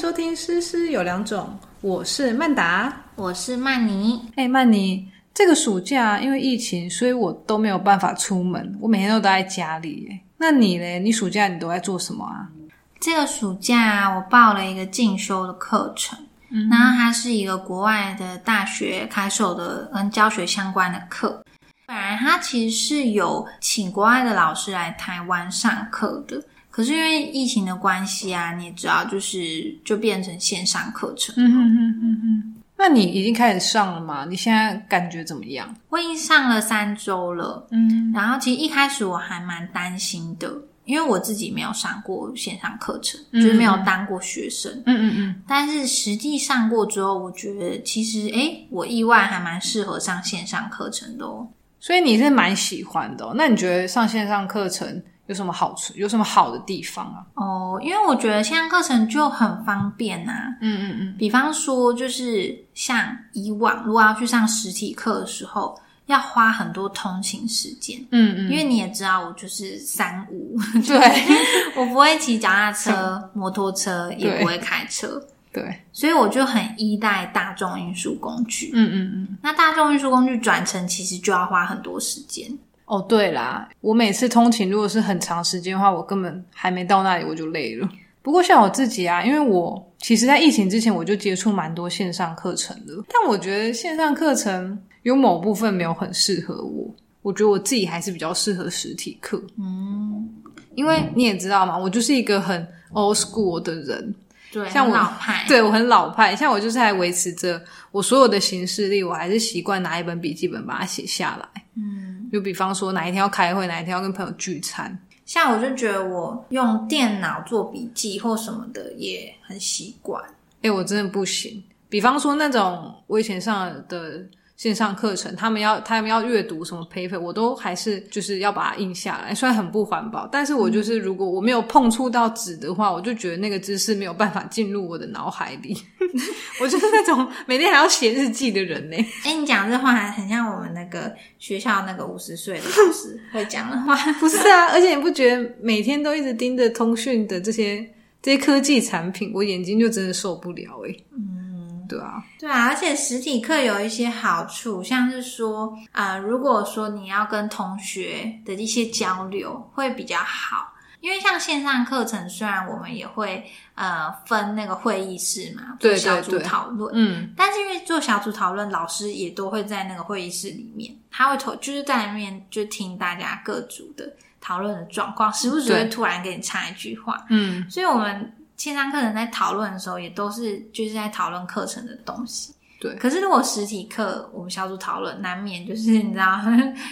收听《诗诗有两种》，我是曼达，我是曼妮。哎，曼妮，这个暑假因为疫情，所以我都没有办法出门，我每天都待在家里。哎，那你嘞？你暑假你都在做什么啊？这个暑假我报了一个进修的课程，然后它是一个国外的大学开设的跟教学相关的课。本来它其实是有请国外的老师来台湾上课的。可是因为疫情的关系啊，你也知道，就是就变成线上课程。嗯哼哼哼哼。那你已经开始上了吗？你现在感觉怎么样？我已经上了三周了。嗯。然后其实一开始我还蛮担心的，因为我自己没有上过线上课程，就是没有当过学生。嗯嗯嗯。但是实际上过之后，我觉得其实哎，我意外还蛮适合上线上课程的哦。所以你是蛮喜欢的。那你觉得上线上课程？有什么好处？有什么好的地方啊？哦，因为我觉得线上课程就很方便呐。嗯嗯嗯。比方说，就是像以往如果要去上实体课的时候，要花很多通勤时间。嗯嗯。因为你也知道，我就是三五，对，我不会骑脚踏车、摩托车，也不会开车。对。所以我就很依赖大众运输工具。嗯嗯嗯。那大众运输工具转乘其实就要花很多时间。哦，对啦，我每次通勤如果是很长时间的话，我根本还没到那里我就累了。不过像我自己啊，因为我其实在疫情之前我就接触蛮多线上课程的，但我觉得线上课程有某部分没有很适合我。我觉得我自己还是比较适合实体课。嗯，因为你也知道嘛，我就是一个很 old school 的人。对，像我老派，对我很老派。像我就是在维持着我所有的形式力，我还是习惯拿一本笔记本把它写下来。嗯。就比方说哪一天要开会，哪一天要跟朋友聚餐，像我就觉得我用电脑做笔记或什么的也很习惯。哎，我真的不行。比方说那种微信上的。线上课程，他们要他们要阅读什么 paper，我都还是就是要把它印下来。虽然很不环保，但是我就是如果我没有碰触到纸的话，我就觉得那个知识没有办法进入我的脑海里。我就是那种每天还要写日记的人呢。哎，你讲这话还很像我们那个学校那个五十岁的老师 会讲的话。不是啊，而且你不觉得每天都一直盯着通讯的这些这些科技产品，我眼睛就真的受不了哎。嗯。对啊，对啊，而且实体课有一些好处，像是说啊，如果说你要跟同学的一些交流会比较好，因为像线上课程，虽然我们也会呃分那个会议室嘛，做小组讨论，嗯，但是因为做小组讨论，老师也都会在那个会议室里面，他会投就是在里面就听大家各组的讨论的状况，时不时会突然给你插一句话，嗯，所以我们。线上课程在讨论的时候，也都是就是在讨论课程的东西。对，可是如果实体课，我们小组讨论，难免就是 你知道，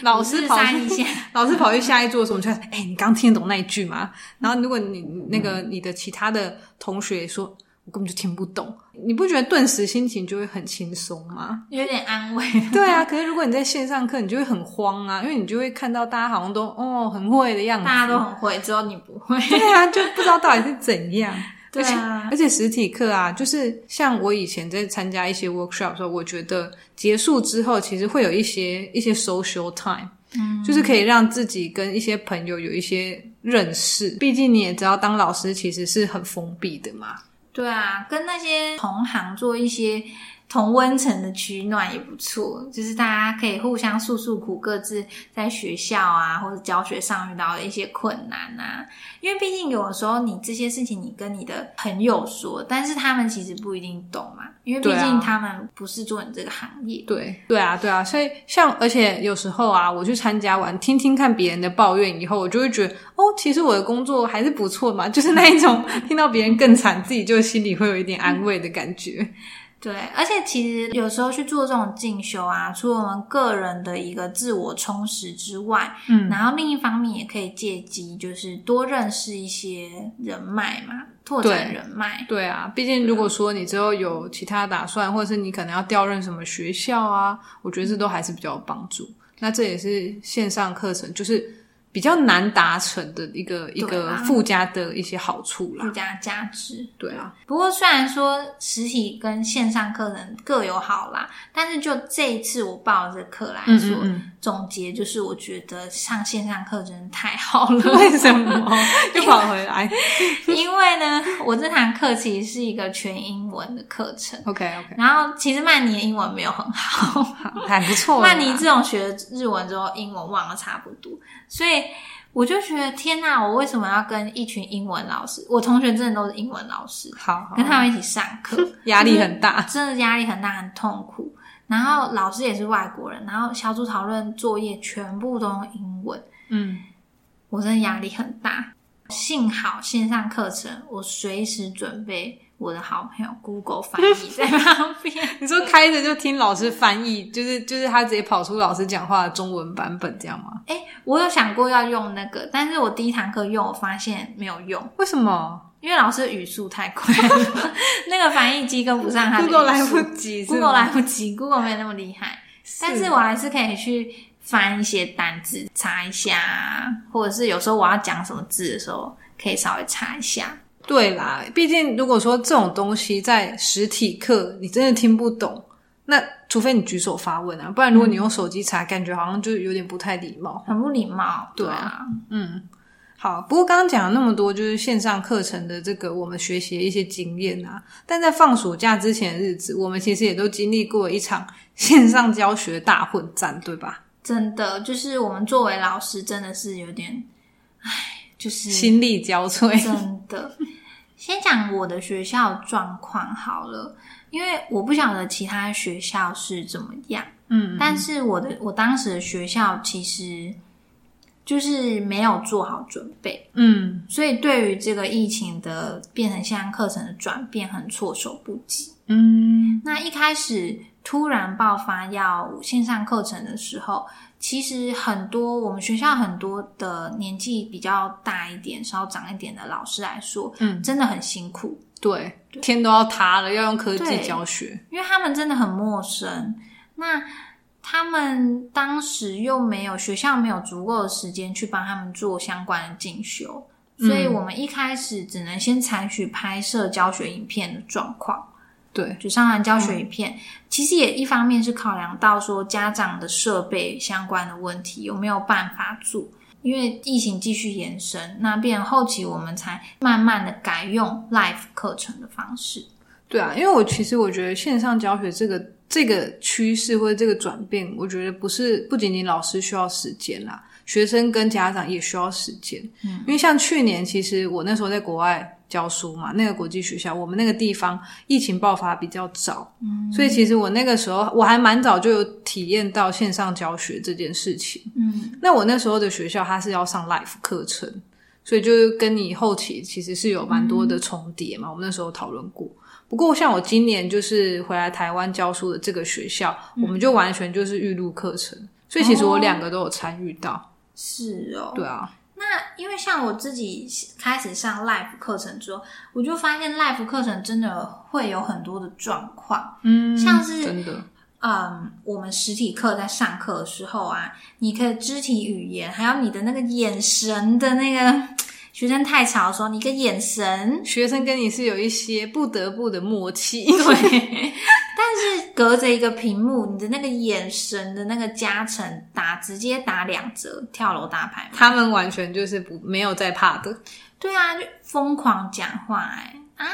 老师跑去，老师跑去下一桌的时候，就哎，你刚听得懂那一句吗？然后如果你那个你的其他的同学说，我根本就听不懂，你不觉得顿时心情就会很轻松吗？有点安慰。对啊，可是如果你在线上课，你就会很慌啊，因为你就会看到大家好像都哦很会的样子，大家都很会，只有你不会。对啊，就不知道到底是怎样。对啊，而且实体课啊，就是像我以前在参加一些 workshop 的时候，我觉得结束之后，其实会有一些一些 social time，嗯，就是可以让自己跟一些朋友有一些认识。毕竟你也知道，当老师其实是很封闭的嘛。对啊，跟那些同行做一些。同温层的取暖也不错，就是大家可以互相诉诉苦，各自在学校啊或者教学上遇到的一些困难啊。因为毕竟有的时候你这些事情你跟你的朋友说，但是他们其实不一定懂嘛，因为毕竟他们不是做你这个行业。对对啊，对啊，所以像而且有时候啊，我去参加完听听看别人的抱怨以后，我就会觉得哦，其实我的工作还是不错嘛，就是那一种 听到别人更惨，自己就心里会有一点安慰的感觉。对，而且其实有时候去做这种进修啊，除了我们个人的一个自我充实之外，嗯，然后另一方面也可以借机就是多认识一些人脉嘛，拓展人脉。对啊，毕竟如果说你之后有其他打算，或者是你可能要调任什么学校啊，我觉得这都还是比较有帮助。那这也是线上课程，就是比较难达成的一个一个附加的一些好处啦。附加价值。对啊，不过虽然说实体跟线上课程各有好啦，但是就这一次我报的这个课来嗯说，嗯总结就是我觉得上线上课真的太好嗯，了。为什么 又跑回来 因为呢，我这堂课其实是一个全英文的课程，？OK OK，然后其实曼妮的英文没有很好，还不错。曼妮自从学了日文之后，英文忘了差不多，所以我就觉得天哪，我为什么要跟一群英文老师？我同学真的都是英文老师，好好跟他们一起上课，压力很大。真的压力很大，很痛苦。然后老师也是外国人，然后小组讨论作业全部都用英文，嗯，我真的压力很大。幸好线上课程，我随时准备我的好朋友 Google 翻译 在旁边。你说开着就听老师翻译，就是就是他直接跑出老师讲话的中文版本，这样吗？哎，我有想过要用那个，但是我第一堂课用，我发现没有用，为什么因为老师的语速太快了，那个翻译机跟不上他。Google 来不及 Google 来不及，Google 没有那么厉害，但是我还是可以去翻一些单字查一下啊，或者是有时候我要讲什么字的时候，可以稍微查一下。对啦，毕竟如果说这种东西在实体课你真的听不懂，那除非你举手发问啊，不然如果你用手机查，感觉好像就有点不太礼貌。很不礼貌，对啊，嗯，好。不过刚刚讲了那么多，就是线上课程的这个我们学习的一些经验啊，但在放暑假之前的日子，我们其实也都经历过一场线上教学大混战，对吧？真的就是我们作为老师，真的是有点，唉，就是心力交瘁。真的。先讲我的学校状况好了，因为我不晓得其他学校是怎么样。嗯，但是我的我当时的学校其实就是没有做好准备，嗯所以对于这个疫情的变成线上课程的转变很措手不及。嗯那一开始突然爆发要线上课程的时候，其实很多我们学校很多的年纪比较大一点、稍长一点的老师来说，嗯，真的很辛苦。对，天都要塌了，要用科技教学。因为他们真的很陌生。那他们当时又没有学校没有足够的时间去帮他们做相关的进修，所以我们一开始只能先采取拍摄教学影片的状况，对，就上传教学影片。其实也一方面是考量到说家长的设备相关的问题有没有办法做。因为疫情继续延伸，那变后期我们才慢慢的改用 live 课程的方式。对啊，因为我其实我觉得线上教学这个这个趋势或者这个转变，我觉得不是不仅仅老师需要时间啦，学生跟家长也需要时间。嗯，因为像去年，其实我那时候在国外教书嘛，那个国际学校，我们那个地方疫情爆发比较早，嗯，所以其实我那个时候我还蛮早就有体验到线上教学这件事情。嗯，那我那时候的学校它是要上 life 课程，所以就是跟你后期其实是有蛮多的重叠嘛。我们那时候讨论过。不过像我今年就是回来台湾教书的这个学校，我们就完全就是预录课程，所以其实我两个都有参与到。是哦，对啊，那因为像我自己开始上 live 课程之后，我就发现 live 课程真的会有很多的状况，嗯，像是真的，嗯，我们实体课在上课的时候啊，你可以肢体语言，还有你的那个眼神的那个学生太吵的时候，你一个眼神，学生跟你是有一些不得不的默契。对，但是隔着一个屏幕，你的那个眼神的那个加成打直接打两折，跳楼大牌。他们完全就是不没有在怕的，对啊，就疯狂讲话哎、啊，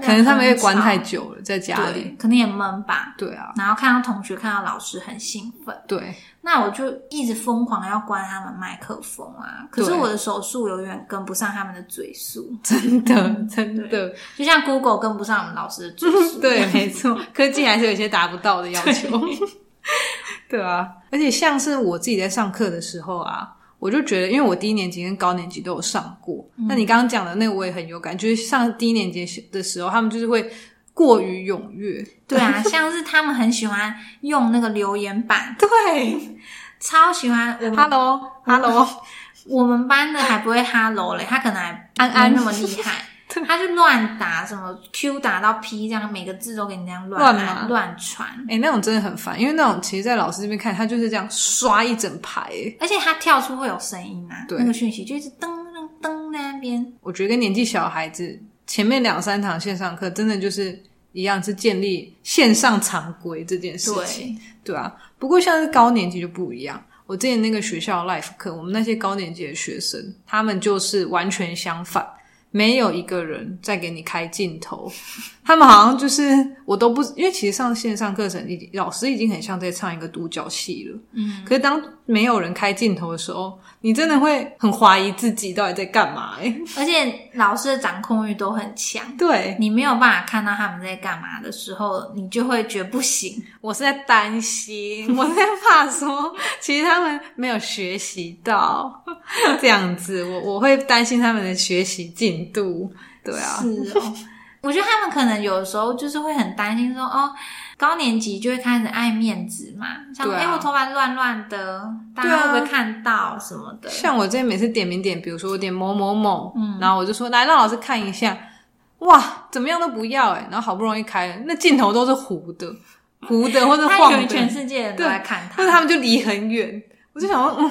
可能他们也关太久了，在家里。对，可能也闷吧。对啊，然后看到同学、看到老师很兴奋，对，那我就一直疯狂要关他们麦克风啊。可是我的手速永远跟不上他们的嘴速，真的 真的，就像 Google 跟不上我们老师的嘴速。对，没错，科技还是有一些达不到的要求。对啊，而且像是我自己在上课的时候啊，我就觉得，因为我低年级跟高年级都有上过，那你刚刚讲的那个我也很有感，就是上低年级的时候，他们就是会过于踊跃。对啊，像是他们很喜欢用那个留言板，对超喜欢我们，Hello Hello，我们班的还不会 Hello 嘞，他可能还安安那么厉害。他就乱打什么 Q 打到 P，这样每个字都给你这样乱乱乱传，哎、那种真的很烦，因为那种其实，在老师这边看，他就是这样刷一整排。哎而且他跳出会有声音啊，对那个讯息就一直噔噔噔在那边。我觉得跟年纪小孩子，前面两三堂线上课，真的就是一样，是建立线上常规这件事情。对，对啊，不过像是高年级就不一样。我之前那个学校 life 课，我们那些高年级的学生，他们就是完全相反，没有一个人在给你开镜头，他们好像就是我都不，因为其实上线上课程，已经老师已经很像在唱一个独角戏了。嗯，可是当没有人开镜头的时候，你真的会很怀疑自己到底在干嘛、欸？而且老师的掌控欲都很强，对你没有办法看到他们在干嘛的时候，你就会觉得不行。我是在担心，我在怕说，其实他们没有学习到 这样子，我我会担心他们的学习进度。对啊，是哦，我觉得他们可能有的时候就是会很担心说，哦，高年级就会开始爱面子嘛，像哎、对啊。诶我头发乱乱的，大家会不会看到什么的？像我之前每次点名点，比如说我点某某某，嗯。然后我就说来让老师看一下，哇，怎么样都不要哎、然后好不容易开了，那镜头都是糊的，糊的或者 晃的，全世界人都在看他。或者他们就离很远，我就想说，嗯，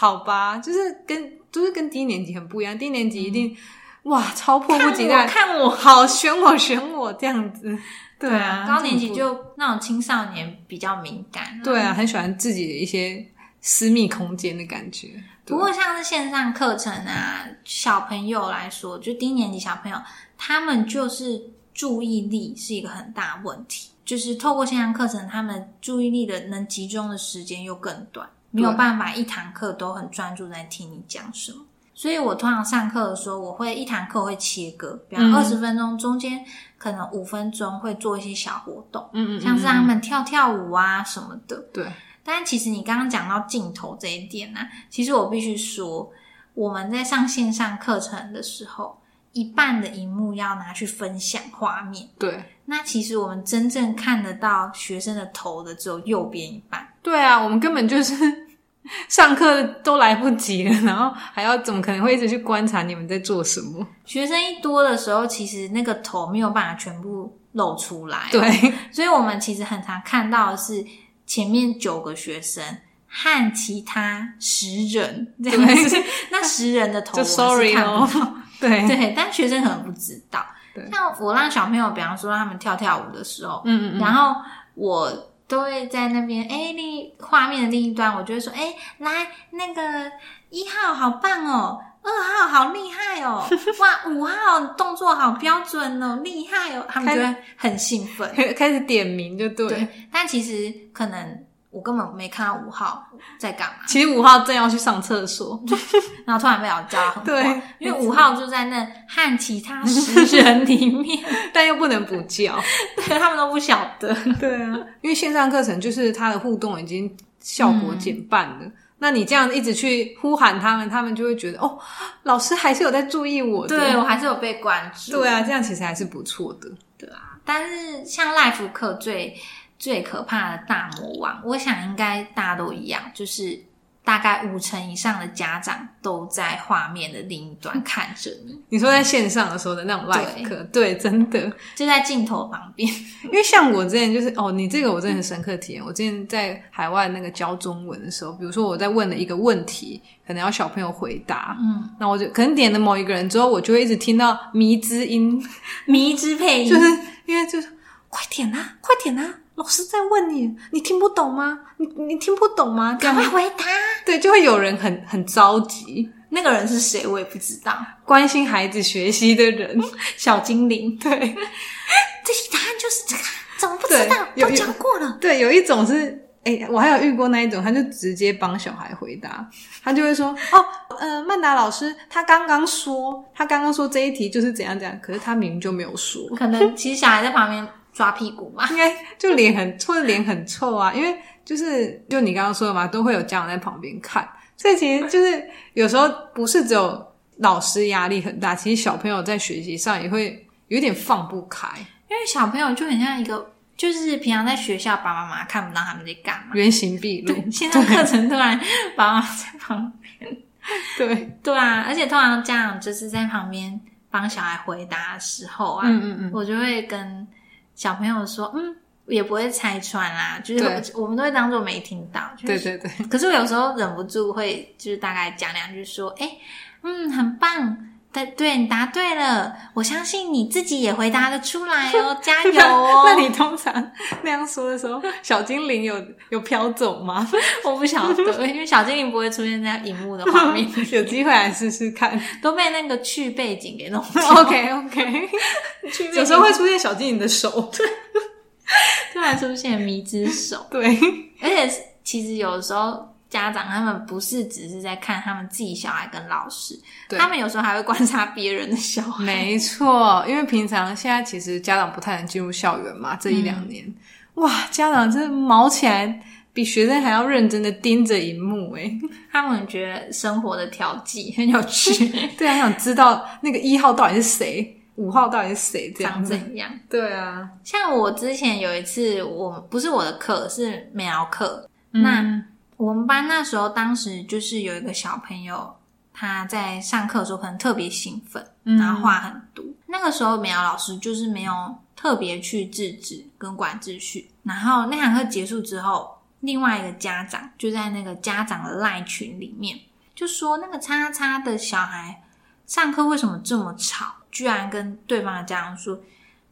好吧，就是跟就是跟低年级很不一样，低年级一定、哇超迫不及待，看我，好选我选我这样子，对啊，高年级就那种青少年比较敏感、对啊，很喜欢自己的一些私密空间的感觉。不过像是线上课程啊，小朋友来说，就低年级小朋友，他们就是注意力是一个很大问题。就是透过线上课程，他们注意力的能集中的时间又更短，没有办法一堂课都很专注在听你讲什么。所以我通常上课的时候，我会一堂课会切割，比方嗯。二十分钟，中间可能五分钟会做一些小活动，嗯嗯，像是他嗯们跳跳舞啊什么的。对。但其实你刚刚讲到镜头这一点呢、其实我必须说，我们在上线上课程的时候，一半的荧幕要拿去分享画面，对那其实我们真正看得到学生的头的只有右边一半。对啊，我们根本就是 上课都来不及了，然后还要怎么可能会一直去观察你们在做什么？学生一多的时候，其实那个头没有办法全部露出来、哦对，所以我们其实很常看到的是前面九个学生和其他十人这样子，那十人的头就 sorry 哦。对对，但学生可能不知道。对像我让小朋友，比方说让他们跳跳舞的时候，嗯嗯嗯，然后我都会在那边，哎，另画面的另一端，我就会说，哎，来那个一号好棒哦，二号好厉害哦，哇，五号动作好标准哦，厉害哦，他们就会很兴奋。开始点名就对。对，但其实可能我根本没看到五号在干嘛，其实五号正要去上厕所，然后突然被老叫很对，因为五号就在那和其他十人里面，但又不能不叫。对他们都不晓得。对啊，因为线上课程就是他的互动已经效果减半了。那你这样一直去呼喊他们，他们就会觉得哦，老师还是有在注意我的。对我还是有被关注。对啊，这样其实还是不错的。对啊，但是像 life 课最最可怕的大魔王，我想应该大家都一样，就是大概五成以上的家长都在画面的另一端 看着你，你说在线上的时候的那种 live 课，对，真的，就在镜头旁边。因为像我之前就是哦，你这个我真的很深刻体验。我之前在海外那个教中文的时候，比如说我在问了一个问题，可能要小朋友回答，嗯，那我就可能点了某一个人之后，我就会一直听到迷之音，迷之配音，就是因为就是快点啊，快点啊，老师在问你，你听不懂吗？你你听不懂吗？赶快回答。对，就会有人很很着急，那个人是谁，我也不知道。关心孩子学习的人，小精灵，对这题答案就是这个，怎么不知道？都讲过了。对，有一种是。哎、我还有遇过那一种，他就直接帮小孩回答，他就会说：“哦，呃，曼达老师他刚刚说，他刚刚说这一题就是怎样怎样，可是他明明就没有说。”可能其实小孩在旁边抓屁股嘛。应该就脸很或者脸很臭啊，因为就是就你刚刚说的嘛，都会有家长在旁边看，所以其实就是有时候不是只有老师压力很大，其实小朋友在学习上也会有点放不开，因为小朋友就很像一个，就是平常在学校，爸爸妈妈看不到他们在干嘛。原形毕露。线上课程突然爸爸妈妈在旁边，对 对啊，而且通常家长就是在旁边帮小孩回答的时候啊，嗯嗯嗯，我就会跟小朋友说，嗯，也不会拆穿啦，就是我们都会当做没听到。就是对对对，可是我有时候忍不住会，就是大概讲两句，说：“哎、嗯，很棒，对对，你答对了，我相信你自己也回答得出来哦，加油哦。”那你通常那样说的时候，小精灵有有飘走吗？我不晓得，因为小精灵不会出现在荧幕的画面，有机会来试试看。都被那个去背景给弄掉。OK OK，去背景有时候会出现小精灵的手。突然出现迷之手，对，而且其实有时候家长他们不是只是在看他们自己小孩跟老师，他们有时候还会观察别人的小孩。没错，因为平常现在其实家长不太能进入校园嘛，这一两年，哇，家长真的毛起来比学生还要认真的盯着荧幕，诶他们觉得生活的调剂很有趣，对啊，想知道那个一号到底是谁，五号到底是谁，这长。怎样？对啊，像我之前有一次，我不是我的课，是美疗课。嗯那我们班那时候，当时就是有一个小朋友，他在上课的时候可能特别兴奋，嗯然后话很多。那个时候美瑶老师就是没有特别去制止跟管秩序。然后那堂课结束之后，另外一个家长就在那个家长的赖群里面就说，那个叉叉的小孩上课为什么这么吵？居然跟对方的家长说：“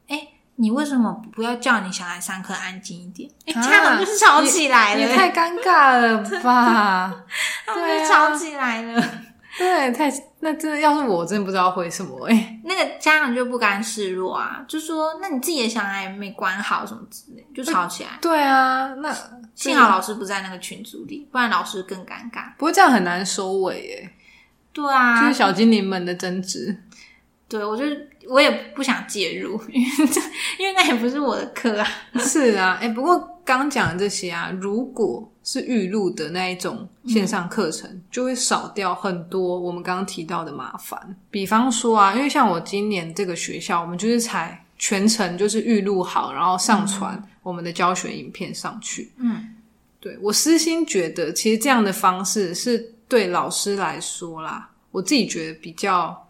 哎、你为什么不要叫你小孩上课安静一点？”哎、啊家长就是 吵起来了，也太尴尬了吧？他们就吵起来了。对，太那真的，要是我真的不知道回什么哎、那个家长就不甘示弱啊，就说：“那你自己的小孩没管好什么之类，就吵起来。对啊，那幸好老师不在那个群组里，不然老师更尴尬。不过这样很难收尾耶，对啊，就是小精灵们的争执。对我就我也不想介入，因为这因为那也不是我的课啊。是啊，哎、不过刚讲的这些啊，如果是预录的那一种线上课程，就会少掉很多我们刚刚提到的麻烦。比方说啊，因为像我今年这个学校，我们就是才全程就是预录好，然后上传我们的教学影片上去。嗯，对我私心觉得，其实这样的方式是对老师来说啦，我自己觉得比较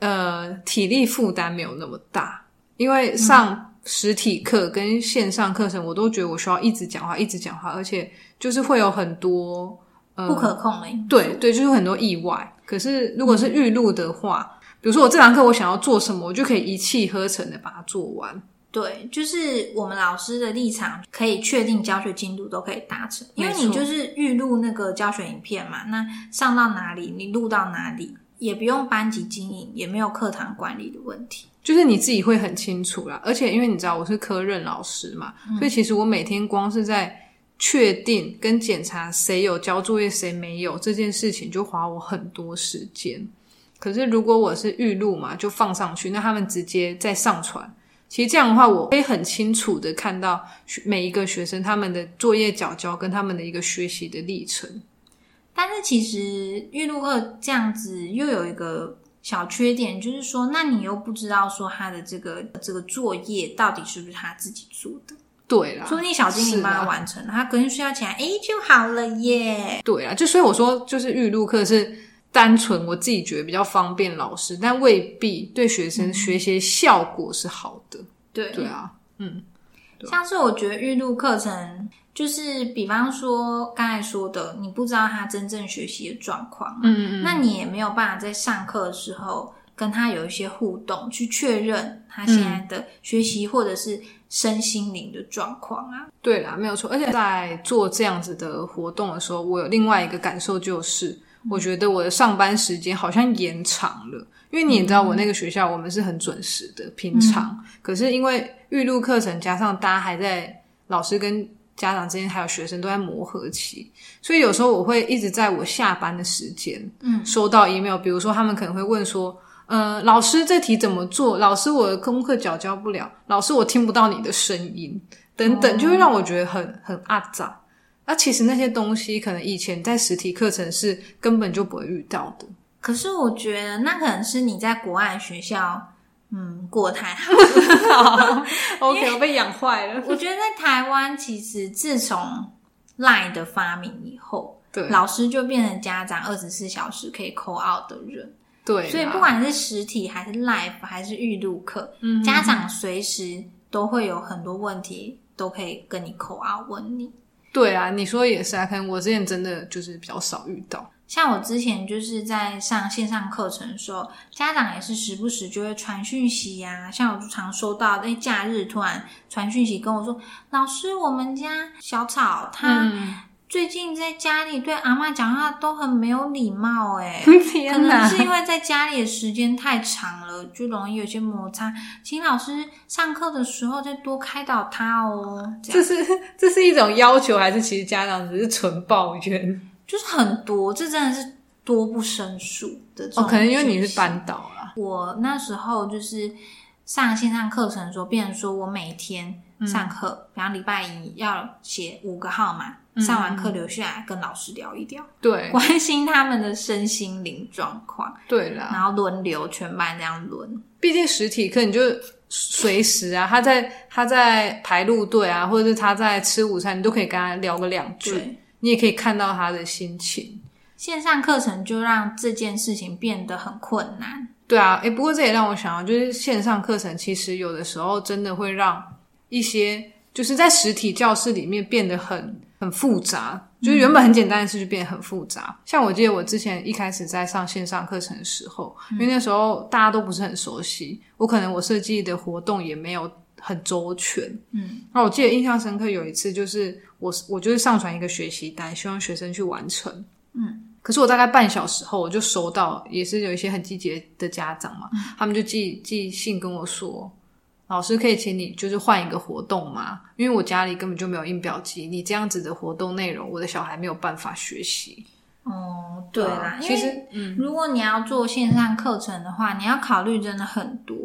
呃体力负担没有那么大，因为上实体课跟线上课程，我都觉得我需要一直讲话，一直讲话，而且就是会有很多呃不可控的。对对，就是很多意外。可是如果是预录的话，比如说我这堂课我想要做什么，我就可以一气呵成的把它做完。对，就是我们老师的立场可以确定教学进度都可以达成，因为你就是预录那个教学影片嘛，那上到哪里你录到哪里，也不用班级经营，也没有课堂管理的问题。就是你自己会很清楚啦，而且因为你知道我是科任老师嘛，所以其实我每天光是在确定跟检查谁有交作业谁没有这件事情，就花我很多时间。可是如果我是预录嘛，就放上去，那他们直接再上传。其实这样的话，我可以很清楚的看到每一个学生他们的作业缴交跟他们的一个学习的历程。但是其实预录课这样子又有一个小缺点，就是说，那你又不知道说他的这个这个作业到底是不是他自己做的，对啦，说不定小精灵帮他完成了，他隔天睡觉起来，哎就好了耶。对啊，就所以我说，就是预录课是单纯我自己觉得比较方便老师，但未必对学生学习效果是好的。对对啊，嗯，像是我觉得预录课程，就是比方说刚才说的，你不知道他真正学习的状况，嗯嗯那你也没有办法在上课的时候跟他有一些互动，去确认他现在的学习或者是身心灵的状况啊。对啦，没有错。而且在做这样子的活动的时候，我有另外一个感受就是，我觉得我的上班时间好像延长了。因为你也知道，我那个学校我们是很准时的，平常。可是因为预录课程加上大家还在老师跟家长之间还有学生都在磨合期，所以有时候我会一直在我下班的时间，嗯，收到 email，比如说他们可能会问说，呃，老师这题怎么做？老师我的功课缴交不了，老师我听不到你的声音，等等，就会让我觉得很很阿杂。啊，其实那些东西可能以前在实体课程是根本就不会遇到的。可是我觉得那可能是你在国外学校，嗯，过太 好。OK，我被养坏了。我觉得在台湾，其实自从 Line 的发明以后，对，老师就变成家长二十四小时可以 call out 的人。对，所以不管是实体还是 live 还是预录课，嗯家长随时都会有很多问题，都可以跟你口啊问你。对啊，你说也是啊，可能我之前真的就是比较少遇到。像我之前就是在上线上课程的时候，家长也是时不时就会传讯息呀、像我就常收到，哎，假日突然传讯息跟我说，老师，我们家小草他嗯，最近在家里对阿妈讲话都很没有礼貌、哎。可能！是因为在家里的时间太长了，就容易有些摩擦。请老师上课的时候再多开导他哦。这是这是一种要求，还是其实家长只是纯抱怨？就是很多，这真的是多不胜数的这种哦，可能因为你是班导啦。我那时候就是上线上课程的时候，变成说我每天上课，比方礼拜一要写五个号码，上完课留下来跟老师聊一聊，对。关心他们的身心灵状况，对啦，然后轮流全班这样轮。毕竟实体课你就随时啊，他在他在排路队啊，或者是他在吃午餐，你都可以跟他聊个两句，对，你也可以看到他的心情。线上课程就让这件事情变得很困难。对啊，诶，不过这也让我想到，就是线上课程其实有的时候真的会让一些就是在实体教室里面变得很很复杂，就是原本很简单的事就变得很复杂。像我记得我之前一开始在上线上课程的时候，因为那时候大家都不是很熟悉，我可能我设计的活动也没有很周全。嗯，那我记得印象深刻有一次，就是我我就是上传一个学习单，希望学生去完成。嗯。可是我大概半小时后，我就收到，也是有一些很积极的家长嘛，他们就寄寄信跟我说，老师可以请你就是换一个活动吗？因为我家里根本就没有印表机，你这样子的活动内容，我的小孩没有办法学习。哦，对啦，其实嗯，如果你要做线上课程的话，你要考虑真的很多，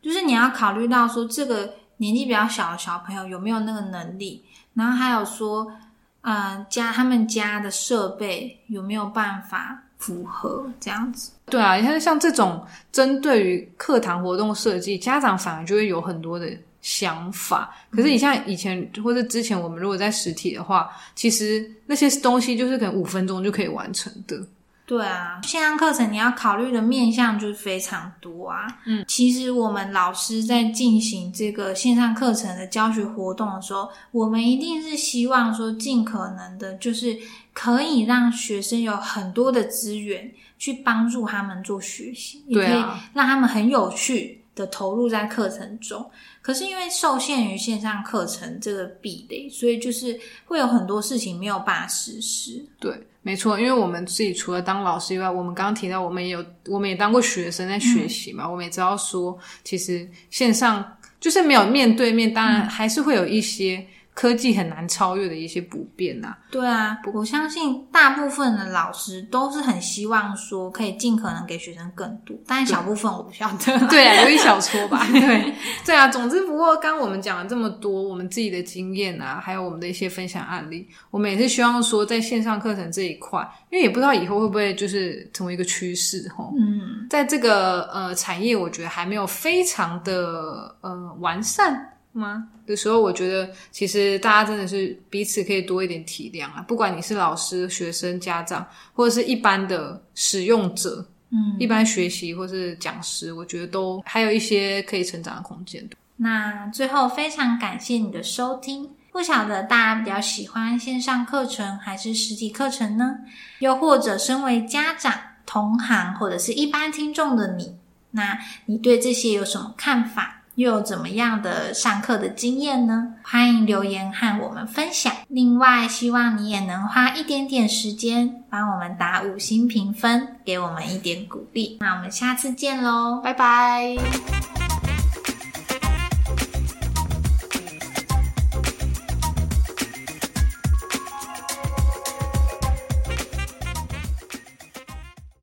就是你要考虑到说这个年纪比较小的小朋友有没有那个能力，然后还有说，呃，家他们家的设备有没有办法符合这样子。对啊，你看像这种针对于课堂活动设计，家长反而就会有很多的想法。可是你像以前或者之前，我们如果在实体的话，其实那些东西就是可能五分钟就可以完成的。对啊，线上课程你要考虑的面向就是非常多啊。嗯，其实我们老师在进行这个线上课程的教学活动的时候，我们一定是希望说尽可能的，就是可以让学生有很多的资源去帮助他们做学习，也可以让他们很有趣的投入在课程中。可是因为受限于线上课程这个壁垒，所以就是会有很多事情没有办法实施。对，没错，因为我们自己除了当老师以外，我们刚刚提到，我们也有，我们也当过学生在学习嘛，我们也知道说，其实线上就是没有面对面，当然还是会有一些科技很难超越的一些不便呐、对啊，我相信大部分的老师都是很希望说可以尽可能给学生更多，但是小部分我不晓得。对啊，有一小撮吧。对对啊，总之不过刚刚我们讲了这么多，我们自己的经验啊，还有我们的一些分享案例，我们也是希望说在线上课程这一块，因为也不知道以后会不会就是成为一个趋势哈。嗯，在这个呃产业，我觉得还没有非常的呃完善吗？的时候，我觉得其实大家真的是彼此可以多一点体谅啊。不管你是老师、学生、家长，或者是一般的使用者，嗯，一般学习或是讲师，我觉得都还有一些可以成长的空间。那最后非常感谢你的收听。不晓得大家比较喜欢线上课程还是实体课程呢？又或者身为家长、同行或者是一般听众的你，那你对这些有什么看法？又有怎么样的上课的经验呢？欢迎留言和我们分享。另外，希望你也能花一点点时间帮我们打五星评分，给我们一点鼓励。那我们下次见喽，拜拜。